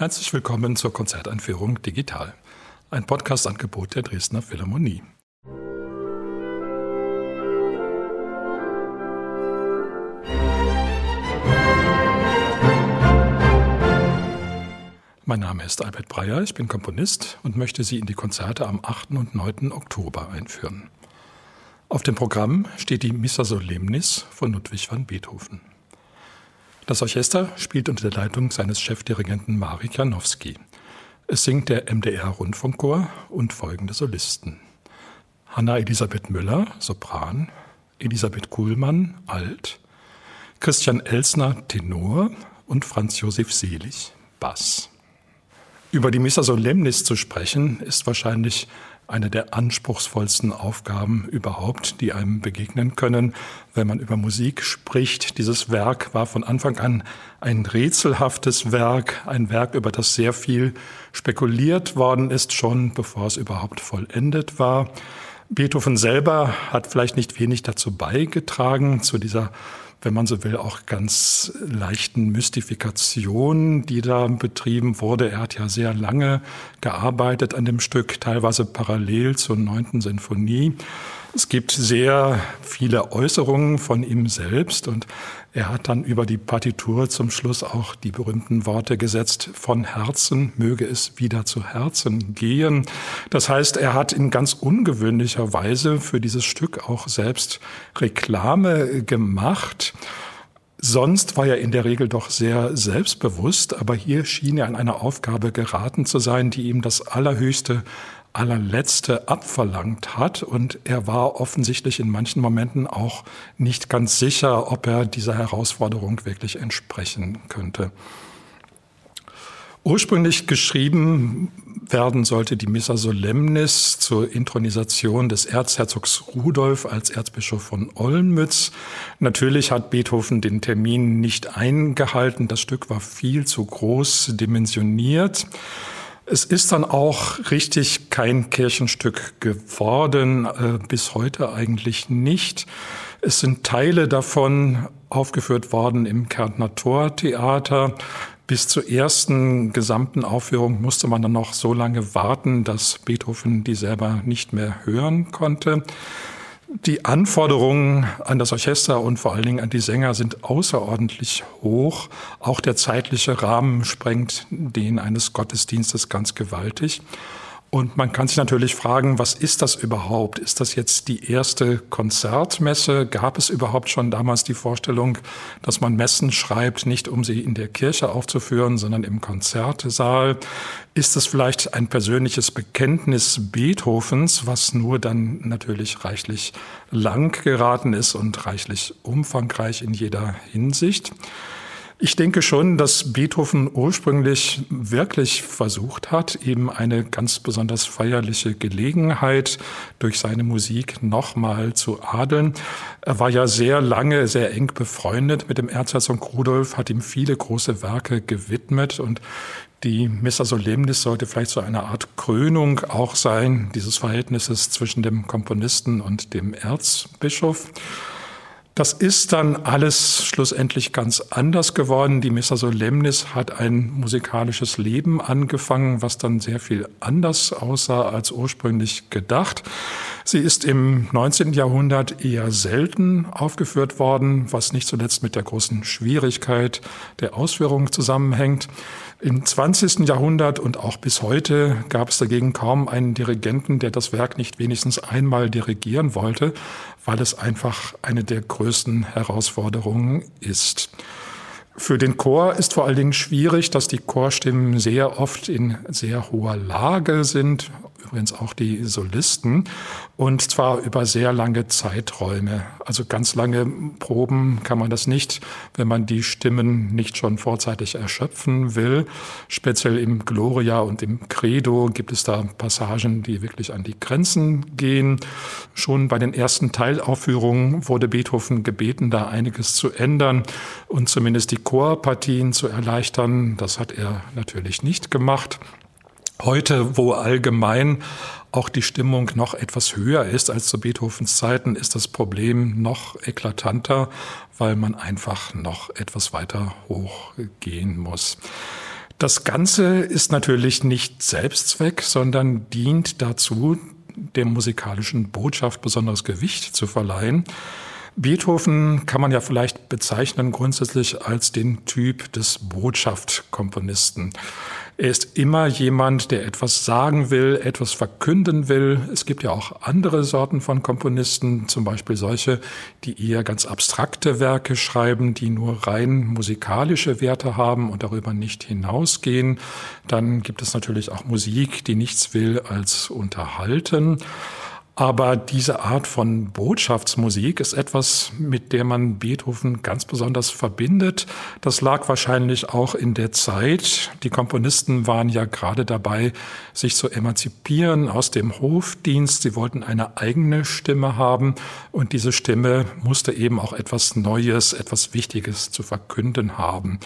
Herzlich willkommen zur Konzerteinführung Digital, ein Podcast-Angebot der Dresdner Philharmonie. Mein Name ist Albert Breyer, ich bin Komponist und möchte Sie in die Konzerte am 8. und 9. Oktober einführen. Auf dem Programm steht die Missa Solemnis von Ludwig van Beethoven. Das Orchester spielt unter der Leitung seines Chefdirigenten Marek Janowski. Es singt der MDR-Rundfunkchor und folgende Solisten. Hanna Elisabeth Müller, Sopran, Elisabeth Kuhlmann, Alt, Christian Elsner, Tenor und Franz Josef Selig, Bass. Über die Missa Solemnis zu sprechen, ist wahrscheinlich eine der anspruchsvollsten Aufgaben überhaupt, die einem begegnen können, wenn man über Musik spricht. Dieses Werk war von Anfang an ein rätselhaftes Werk, ein Werk, über das sehr viel spekuliert worden ist, schon bevor es überhaupt vollendet war. Beethoven selber hat vielleicht nicht wenig dazu beigetragen, zu dieser wenn man so will, auch ganz leichten Mystifikation, die da betrieben wurde. Er hat ja sehr lange gearbeitet an dem Stück, teilweise parallel zur neunten Sinfonie. Es gibt sehr viele Äußerungen von ihm selbst und er hat dann über die Partitur zum Schluss auch die berühmten Worte gesetzt, von Herzen möge es wieder zu Herzen gehen. Das heißt, er hat in ganz ungewöhnlicher Weise für dieses Stück auch selbst Reklame gemacht. Sonst war er in der Regel doch sehr selbstbewusst, aber hier schien er an eine Aufgabe geraten zu sein, die ihm das allerhöchste allerletzte abverlangt hat. Und er war offensichtlich in manchen Momenten auch nicht ganz sicher, ob er dieser Herausforderung wirklich entsprechen könnte. Ursprünglich geschrieben werden sollte die Missa Solemnis zur Intronisation des Erzherzogs Rudolf als Erzbischof von Olmütz. Natürlich hat Beethoven den Termin nicht eingehalten. Das Stück war viel zu groß dimensioniert. Es ist dann auch richtig kein Kirchenstück geworden, äh, bis heute eigentlich nicht. Es sind Teile davon aufgeführt worden im Kärntner Tortheater. Bis zur ersten gesamten Aufführung musste man dann noch so lange warten, dass Beethoven die selber nicht mehr hören konnte. Die Anforderungen an das Orchester und vor allen Dingen an die Sänger sind außerordentlich hoch. Auch der zeitliche Rahmen sprengt den eines Gottesdienstes ganz gewaltig. Und man kann sich natürlich fragen, was ist das überhaupt? Ist das jetzt die erste Konzertmesse? Gab es überhaupt schon damals die Vorstellung, dass man Messen schreibt, nicht um sie in der Kirche aufzuführen, sondern im Konzertsaal? Ist es vielleicht ein persönliches Bekenntnis Beethovens, was nur dann natürlich reichlich lang geraten ist und reichlich umfangreich in jeder Hinsicht? Ich denke schon, dass Beethoven ursprünglich wirklich versucht hat, eben eine ganz besonders feierliche Gelegenheit durch seine Musik nochmal zu adeln. Er war ja sehr lange, sehr eng befreundet mit dem Erzherzog Rudolf, hat ihm viele große Werke gewidmet und die Missa Solemnis sollte vielleicht so eine Art Krönung auch sein, dieses Verhältnisses zwischen dem Komponisten und dem Erzbischof. Das ist dann alles schlussendlich ganz anders geworden. Die Missa Solemnis hat ein musikalisches Leben angefangen, was dann sehr viel anders aussah als ursprünglich gedacht. Sie ist im 19. Jahrhundert eher selten aufgeführt worden, was nicht zuletzt mit der großen Schwierigkeit der Ausführung zusammenhängt. Im 20. Jahrhundert und auch bis heute gab es dagegen kaum einen Dirigenten, der das Werk nicht wenigstens einmal dirigieren wollte, weil es einfach eine der größten Herausforderungen ist. Für den Chor ist vor allen Dingen schwierig, dass die Chorstimmen sehr oft in sehr hoher Lage sind, übrigens auch die Solisten, und zwar über sehr lange Zeiträume. Also ganz lange Proben kann man das nicht, wenn man die Stimmen nicht schon vorzeitig erschöpfen will. Speziell im Gloria und im Credo gibt es da Passagen, die wirklich an die Grenzen gehen. Schon bei den ersten Teilaufführungen wurde Beethoven gebeten, da einiges zu ändern und zumindest die Chorpartien zu erleichtern. Das hat er natürlich nicht gemacht. Heute, wo allgemein auch die Stimmung noch etwas höher ist als zu Beethovens Zeiten, ist das Problem noch eklatanter, weil man einfach noch etwas weiter hochgehen muss. Das Ganze ist natürlich nicht Selbstzweck, sondern dient dazu, der musikalischen Botschaft besonderes Gewicht zu verleihen. Beethoven kann man ja vielleicht bezeichnen grundsätzlich als den Typ des Botschaftkomponisten. Er ist immer jemand, der etwas sagen will, etwas verkünden will. Es gibt ja auch andere Sorten von Komponisten, zum Beispiel solche, die eher ganz abstrakte Werke schreiben, die nur rein musikalische Werte haben und darüber nicht hinausgehen. Dann gibt es natürlich auch Musik, die nichts will als unterhalten. Aber diese Art von Botschaftsmusik ist etwas, mit der man Beethoven ganz besonders verbindet. Das lag wahrscheinlich auch in der Zeit. Die Komponisten waren ja gerade dabei, sich zu emanzipieren aus dem Hofdienst. Sie wollten eine eigene Stimme haben und diese Stimme musste eben auch etwas Neues, etwas Wichtiges zu verkünden haben.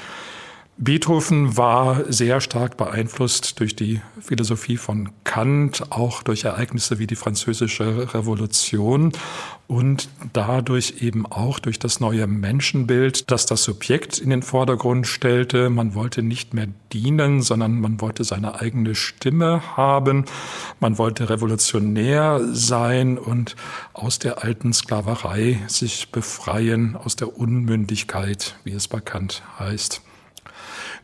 Beethoven war sehr stark beeinflusst durch die Philosophie von Kant, auch durch Ereignisse wie die Französische Revolution und dadurch eben auch durch das neue Menschenbild, das das Subjekt in den Vordergrund stellte. Man wollte nicht mehr dienen, sondern man wollte seine eigene Stimme haben. Man wollte revolutionär sein und aus der alten Sklaverei sich befreien, aus der Unmündigkeit, wie es bei Kant heißt.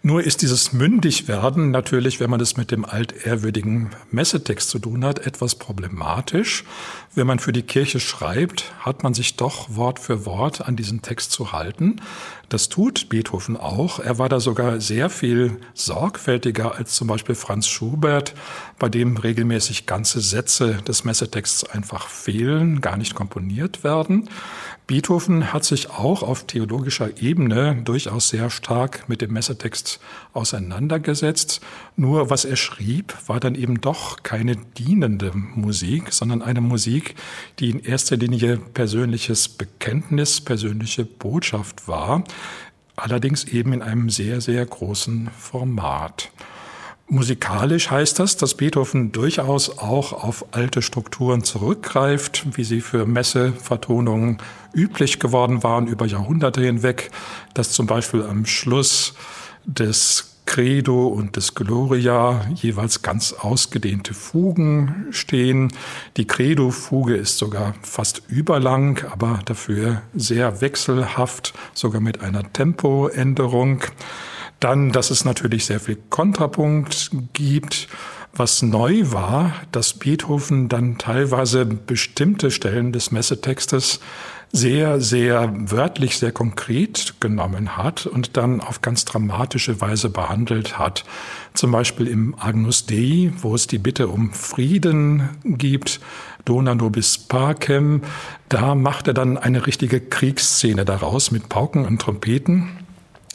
Nur ist dieses Mündigwerden natürlich, wenn man es mit dem altehrwürdigen Messetext zu tun hat, etwas problematisch. Wenn man für die Kirche schreibt, hat man sich doch Wort für Wort an diesen Text zu halten. Das tut Beethoven auch. Er war da sogar sehr viel sorgfältiger als zum Beispiel Franz Schubert, bei dem regelmäßig ganze Sätze des Messetexts einfach fehlen, gar nicht komponiert werden. Beethoven hat sich auch auf theologischer Ebene durchaus sehr stark mit dem Messetext auseinandergesetzt. Nur was er schrieb, war dann eben doch keine dienende Musik, sondern eine Musik, die in erster Linie persönliches Bekenntnis, persönliche Botschaft war, allerdings eben in einem sehr, sehr großen Format. Musikalisch heißt das, dass Beethoven durchaus auch auf alte Strukturen zurückgreift, wie sie für Messevertonungen üblich geworden waren über Jahrhunderte hinweg, dass zum Beispiel am Schluss des Credo und des Gloria jeweils ganz ausgedehnte Fugen stehen. Die Credo-Fuge ist sogar fast überlang, aber dafür sehr wechselhaft, sogar mit einer Tempoänderung. Dann, dass es natürlich sehr viel Kontrapunkt gibt. Was neu war, dass Beethoven dann teilweise bestimmte Stellen des Messetextes sehr, sehr wörtlich, sehr konkret genommen hat und dann auf ganz dramatische Weise behandelt hat. Zum Beispiel im Agnus Dei, wo es die Bitte um Frieden gibt, Dona nobis pacem, da macht er dann eine richtige Kriegsszene daraus mit Pauken und Trompeten.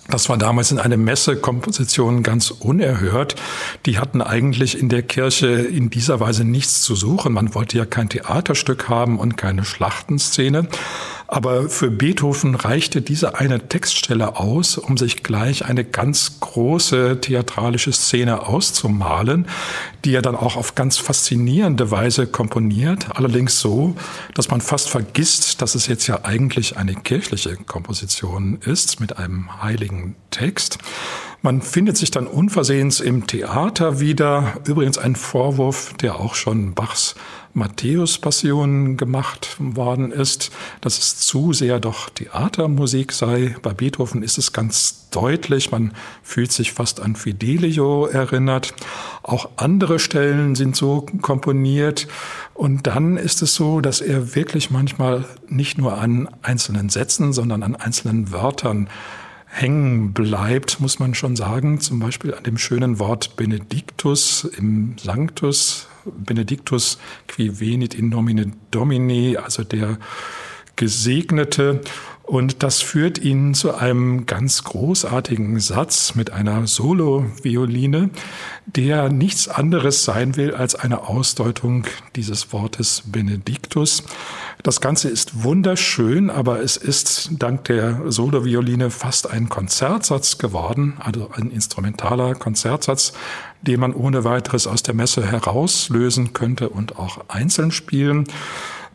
Das war damals in einer Messekomposition ganz unerhört. Die hatten eigentlich in der Kirche in dieser Weise nichts zu suchen. Man wollte ja kein Theaterstück haben und keine Schlachtenszene. Aber für Beethoven reichte diese eine Textstelle aus, um sich gleich eine ganz große theatralische Szene auszumalen, die er dann auch auf ganz faszinierende Weise komponiert. Allerdings so, dass man fast vergisst, dass es jetzt ja eigentlich eine kirchliche Komposition ist mit einem heiligen Text. Man findet sich dann unversehens im Theater wieder. Übrigens ein Vorwurf, der auch schon Bachs Matthäus-Passion gemacht worden ist, dass es zu sehr doch Theatermusik sei. Bei Beethoven ist es ganz deutlich, man fühlt sich fast an Fidelio erinnert. Auch andere Stellen sind so komponiert. Und dann ist es so, dass er wirklich manchmal nicht nur an einzelnen Sätzen, sondern an einzelnen Wörtern hängen bleibt, muss man schon sagen. Zum Beispiel an dem schönen Wort Benedictus im Sanctus Benedictus qui venit in nomine Domini, also der Gesegnete. Und das führt ihn zu einem ganz großartigen Satz mit einer Solo-Violine, der nichts anderes sein will als eine Ausdeutung dieses Wortes Benedictus. Das Ganze ist wunderschön, aber es ist dank der Solo-Violine fast ein Konzertsatz geworden, also ein instrumentaler Konzertsatz, den man ohne weiteres aus der Messe herauslösen könnte und auch einzeln spielen.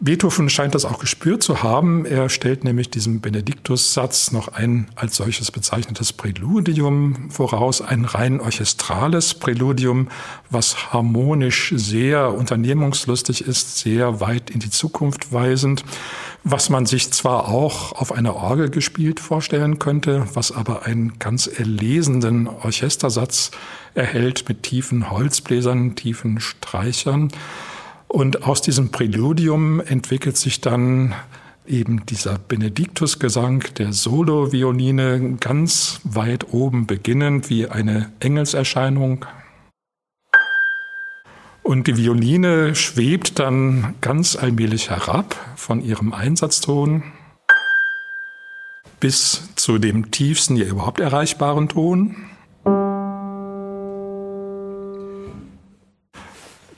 Beethoven scheint das auch gespürt zu haben. Er stellt nämlich diesem Benediktus-Satz noch ein als solches bezeichnetes Präludium voraus, ein rein orchestrales Präludium, was harmonisch sehr unternehmungslustig ist, sehr weit in die Zukunft weisend, was man sich zwar auch auf einer Orgel gespielt vorstellen könnte, was aber einen ganz erlesenden Orchestersatz erhält mit tiefen Holzbläsern, tiefen Streichern. Und aus diesem Präludium entwickelt sich dann eben dieser Benediktusgesang der Solo-Violine ganz weit oben beginnend wie eine Engelserscheinung. Und die Violine schwebt dann ganz allmählich herab von ihrem Einsatzton bis zu dem tiefsten ihr überhaupt erreichbaren Ton.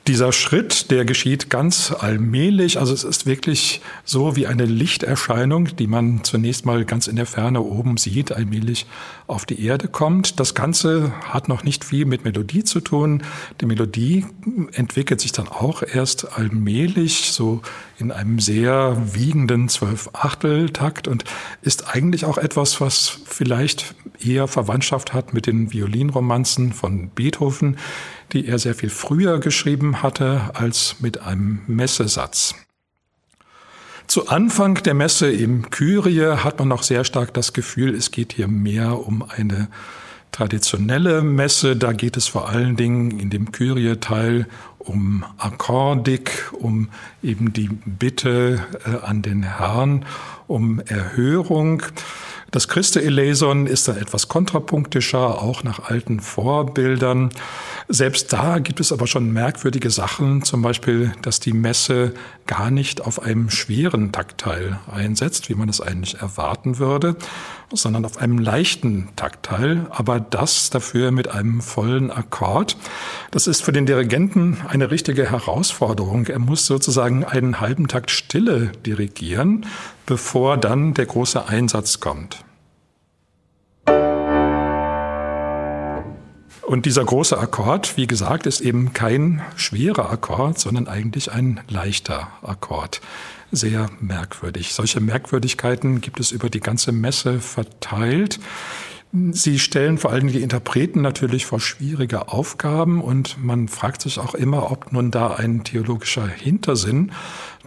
Dieser Schritt, der geschieht ganz allmählich. Also es ist wirklich so wie eine Lichterscheinung, die man zunächst mal ganz in der Ferne oben sieht, allmählich auf die Erde kommt. Das Ganze hat noch nicht viel mit Melodie zu tun. Die Melodie entwickelt sich dann auch erst allmählich, so in einem sehr wiegenden Zwölf-Achtel-Takt und ist eigentlich auch etwas, was vielleicht eher Verwandtschaft hat mit den Violinromanzen von Beethoven, die er sehr viel früher geschrieben hatte als mit einem Messesatz. Zu Anfang der Messe im Kyrie hat man noch sehr stark das Gefühl, es geht hier mehr um eine traditionelle Messe. Da geht es vor allen Dingen in dem Kyrie-Teil um Akkordik, um eben die Bitte äh, an den Herrn, um Erhörung. Das Christe Eleison ist dann etwas kontrapunktischer, auch nach alten Vorbildern. Selbst da gibt es aber schon merkwürdige Sachen, zum Beispiel, dass die Messe gar nicht auf einem schweren Taktteil einsetzt, wie man es eigentlich erwarten würde, sondern auf einem leichten Taktteil, aber das dafür mit einem vollen Akkord. Das ist für den Dirigenten eine richtige Herausforderung. Er muss sozusagen einen halben Takt Stille dirigieren, bevor dann der große Einsatz kommt. Und dieser große Akkord, wie gesagt, ist eben kein schwerer Akkord, sondern eigentlich ein leichter Akkord. Sehr merkwürdig. Solche Merkwürdigkeiten gibt es über die ganze Messe verteilt. Sie stellen vor allem die Interpreten natürlich vor schwierige Aufgaben und man fragt sich auch immer, ob nun da ein theologischer Hintersinn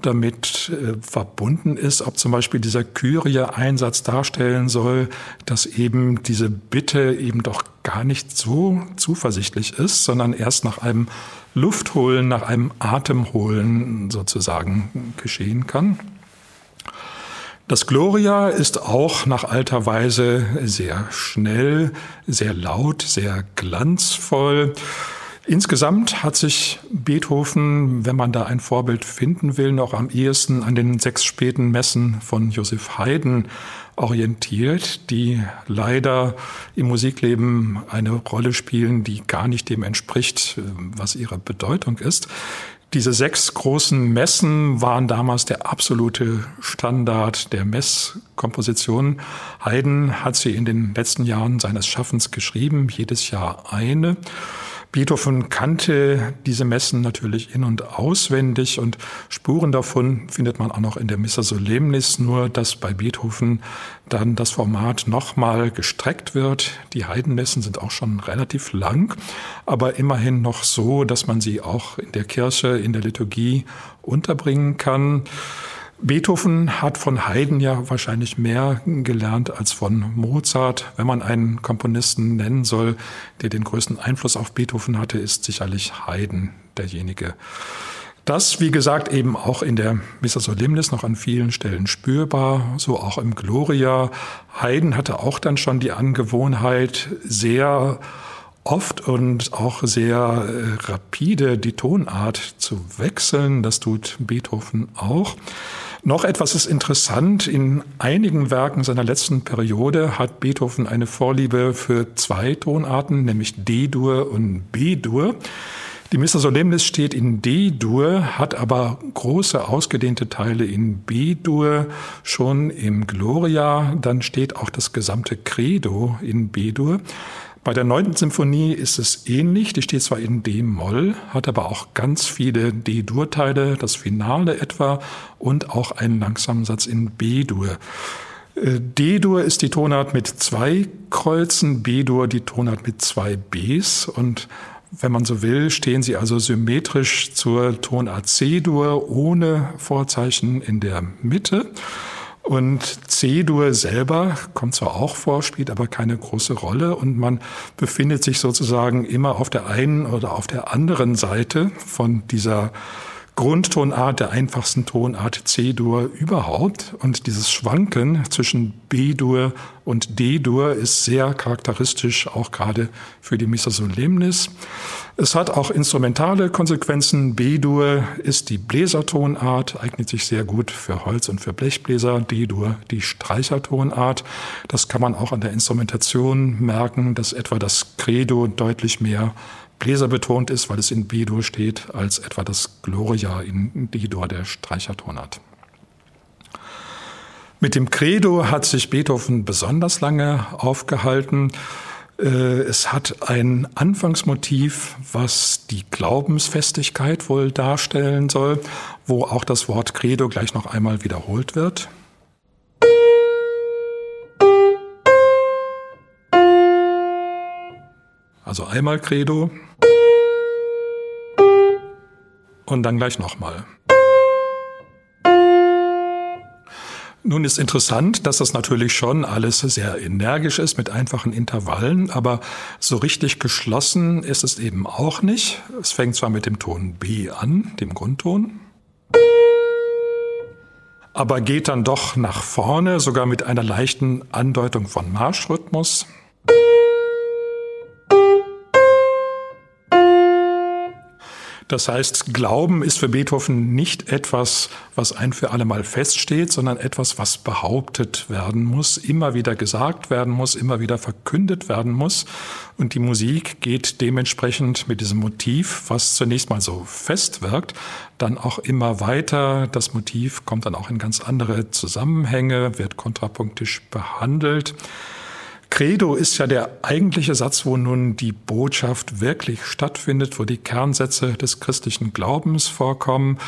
damit äh, verbunden ist, ob zum Beispiel dieser Kyrie-Einsatz darstellen soll, dass eben diese Bitte eben doch gar nicht so zuversichtlich ist, sondern erst nach einem Luftholen, nach einem Atemholen sozusagen geschehen kann. Das Gloria ist auch nach alter Weise sehr schnell, sehr laut, sehr glanzvoll. Insgesamt hat sich Beethoven, wenn man da ein Vorbild finden will, noch am ehesten an den sechs späten Messen von Joseph Haydn orientiert, die leider im Musikleben eine Rolle spielen, die gar nicht dem entspricht, was ihre Bedeutung ist. Diese sechs großen Messen waren damals der absolute Standard der Messkomposition. Haydn hat sie in den letzten Jahren seines Schaffens geschrieben, jedes Jahr eine. Beethoven kannte diese Messen natürlich in- und auswendig und Spuren davon findet man auch noch in der Missa Solemnis, nur dass bei Beethoven dann das Format nochmal gestreckt wird. Die Heidenmessen sind auch schon relativ lang, aber immerhin noch so, dass man sie auch in der Kirche, in der Liturgie unterbringen kann. Beethoven hat von Haydn ja wahrscheinlich mehr gelernt als von Mozart. Wenn man einen Komponisten nennen soll, der den größten Einfluss auf Beethoven hatte, ist sicherlich Haydn derjenige. Das, wie gesagt, eben auch in der Missa Solemnis noch an vielen Stellen spürbar, so auch im Gloria. Haydn hatte auch dann schon die Angewohnheit, sehr oft und auch sehr äh, rapide die Tonart zu wechseln. Das tut Beethoven auch. Noch etwas ist interessant. In einigen Werken seiner letzten Periode hat Beethoven eine Vorliebe für zwei Tonarten, nämlich D-Dur und B-Dur. Die Missa Solemnis steht in D-Dur, hat aber große ausgedehnte Teile in B-Dur, schon im Gloria. Dann steht auch das gesamte Credo in B-Dur. Bei der neunten Symphonie ist es ähnlich. Die steht zwar in D-Moll, hat aber auch ganz viele D-Dur-Teile, das Finale etwa und auch einen langsamen Satz in B-Dur. Äh, D-Dur ist die Tonart mit zwei Kreuzen, B-Dur die Tonart mit zwei Bs und wenn man so will, stehen sie also symmetrisch zur Tonart C-Dur ohne Vorzeichen in der Mitte. Und C-Dur selber kommt zwar auch vor, spielt aber keine große Rolle und man befindet sich sozusagen immer auf der einen oder auf der anderen Seite von dieser Grundtonart der einfachsten Tonart C-Dur überhaupt. Und dieses Schwanken zwischen B-Dur und D-Dur ist sehr charakteristisch, auch gerade für die Missa Solemnis. Es hat auch instrumentale Konsequenzen. B-Dur ist die Bläsertonart, eignet sich sehr gut für Holz- und für Blechbläser. D-Dur die Streichertonart. Das kann man auch an der Instrumentation merken, dass etwa das Credo deutlich mehr Bläser betont ist, weil es in B-Dur steht, als etwa das Gloria in D-Dur der Streichertonart. Mit dem Credo hat sich Beethoven besonders lange aufgehalten. Äh, es hat ein Anfangsmotiv, was die Glaubensfestigkeit wohl darstellen soll, wo auch das Wort Credo gleich noch einmal wiederholt wird. Also einmal Credo und dann gleich nochmal. Nun ist interessant, dass das natürlich schon alles sehr energisch ist mit einfachen Intervallen, aber so richtig geschlossen ist es eben auch nicht. Es fängt zwar mit dem Ton B an, dem Grundton, aber geht dann doch nach vorne, sogar mit einer leichten Andeutung von Marschrhythmus. Das heißt, Glauben ist für Beethoven nicht etwas, was ein für alle Mal feststeht, sondern etwas, was behauptet werden muss, immer wieder gesagt werden muss, immer wieder verkündet werden muss. Und die Musik geht dementsprechend mit diesem Motiv, was zunächst mal so fest wirkt, dann auch immer weiter. Das Motiv kommt dann auch in ganz andere Zusammenhänge, wird kontrapunktisch behandelt. Credo ist ja der eigentliche Satz, wo nun die Botschaft wirklich stattfindet, wo die Kernsätze des christlichen Glaubens vorkommen.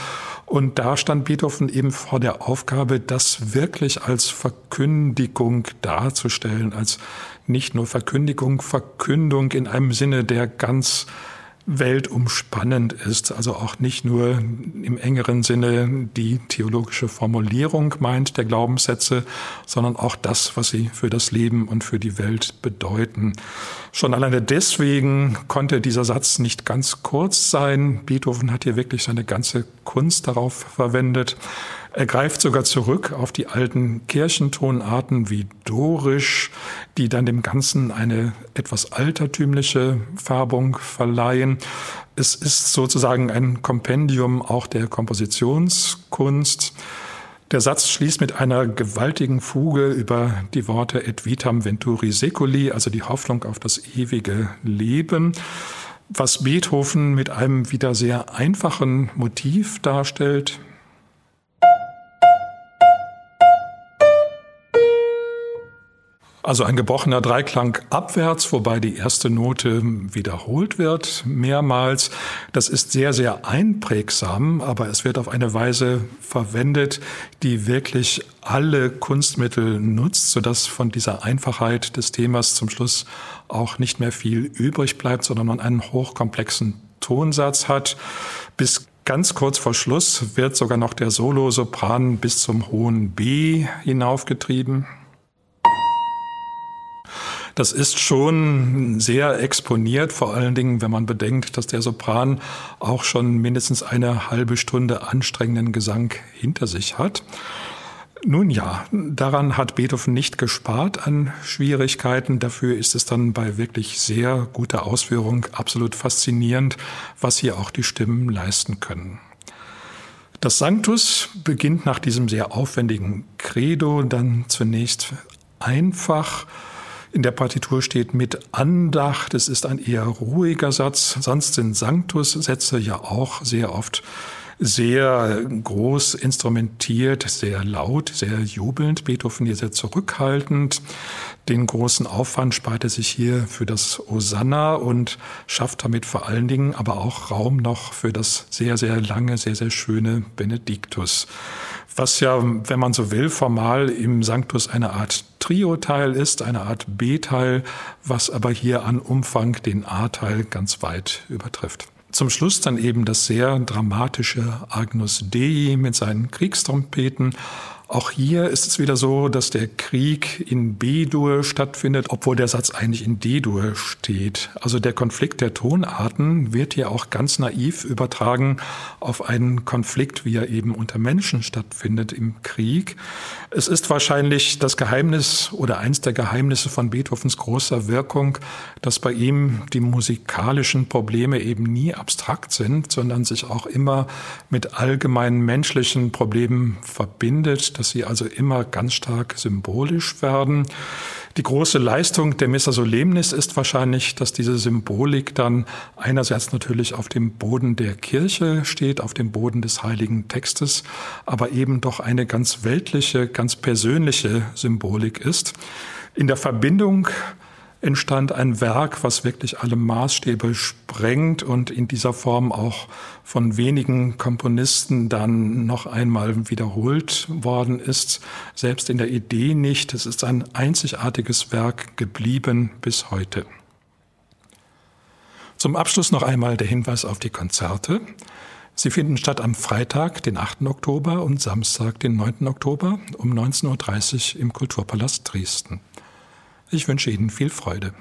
Und da stand Beethoven eben vor der Aufgabe, das wirklich als Verkündigung darzustellen, als nicht nur Verkündigung, Verkündung in einem Sinne, der ganz weltumspannend ist, also auch nicht nur im engeren Sinne die theologische Formulierung meint der Glaubenssätze, sondern auch das, was sie für das Leben und für die Welt bedeuten. Schon alleine deswegen konnte dieser Satz nicht ganz kurz sein. Beethoven hat hier wirklich seine ganze Kunst darauf verwendet. Er greift sogar zurück auf die alten Kirchentonarten wie Dorisch, die dann dem Ganzen eine etwas altertümliche Färbung verleihen. Es ist sozusagen ein Kompendium auch der Kompositionskunst. Der Satz schließt mit einer gewaltigen Fuge über die Worte Et vitam venturi seculi, also die Hoffnung auf das ewige Leben, was Beethoven mit einem wieder sehr einfachen Motiv darstellt, Also ein gebrochener Dreiklang abwärts, wobei die erste Note wiederholt wird mehrmals. Das ist sehr, sehr einprägsam, aber es wird auf eine Weise verwendet, die wirklich alle Kunstmittel nutzt, sodass von dieser Einfachheit des Themas zum Schluss auch nicht mehr viel übrig bleibt, sondern man einen hochkomplexen Tonsatz hat. Bis Ganz kurz vor Schluss wird sogar noch der Solo-Sopran bis zum hohen B hinaufgetrieben. Das ist schon sehr exponiert, vor allen Dingen, wenn man bedenkt, dass der Sopran auch schon mindestens eine halbe Stunde anstrengenden Gesang hinter sich hat. Nun ja, daran hat Beethoven nicht gespart an Schwierigkeiten. Dafür ist es dann bei wirklich sehr guter Ausführung absolut faszinierend, was hier auch die Stimmen leisten können. Das Sanctus beginnt nach diesem sehr aufwendigen Credo dann zunächst einfach in der Partitur steht mit Andacht. Es ist ein eher ruhiger Satz. Sonst sind Sanctus-Sätze ja auch sehr oft sehr groß instrumentiert, sehr laut, sehr jubelnd. Beethoven hier sehr zurückhaltend. Den großen Aufwand spart er sich hier für das Osanna und schafft damit vor allen Dingen aber auch Raum noch für das sehr, sehr lange, sehr, sehr schöne Benediktus. Was ja, wenn man so will, formal im Sanctus eine Art Trio-Teil ist, eine Art B-Teil, was aber hier an Umfang den A-Teil ganz weit übertrifft. Zum Schluss dann eben das sehr dramatische Agnus Dei mit seinen Kriegstrompeten auch hier ist es wieder so, dass der Krieg in B-Dur stattfindet, obwohl der Satz eigentlich in D-Dur steht. Also der Konflikt der Tonarten wird hier auch ganz naiv übertragen auf einen Konflikt, wie er eben unter Menschen stattfindet im Krieg. Es ist wahrscheinlich das Geheimnis oder eins der Geheimnisse von Beethovens großer Wirkung, dass bei ihm die musikalischen Probleme eben nie abstrakt sind, sondern sich auch immer mit allgemeinen menschlichen Problemen verbindet dass sie also immer ganz stark symbolisch werden. Die große Leistung der Missa Solemnis ist wahrscheinlich, dass diese Symbolik dann einerseits natürlich auf dem Boden der Kirche steht, auf dem Boden des heiligen Textes, aber eben doch eine ganz weltliche, ganz persönliche Symbolik ist. In der Verbindung entstand ein Werk, was wirklich alle Maßstäbe sprengt und in dieser Form auch von wenigen Komponisten dann noch einmal wiederholt worden ist. Selbst in der Idee nicht. Es ist ein einzigartiges Werk geblieben bis heute. Zum Abschluss noch einmal der Hinweis auf die Konzerte. Sie finden statt am Freitag, den 8. Oktober und Samstag, den 9. Oktober um 19.30 Uhr im Kulturpalast Dresden. Ich wünsche Ihnen viel Freude.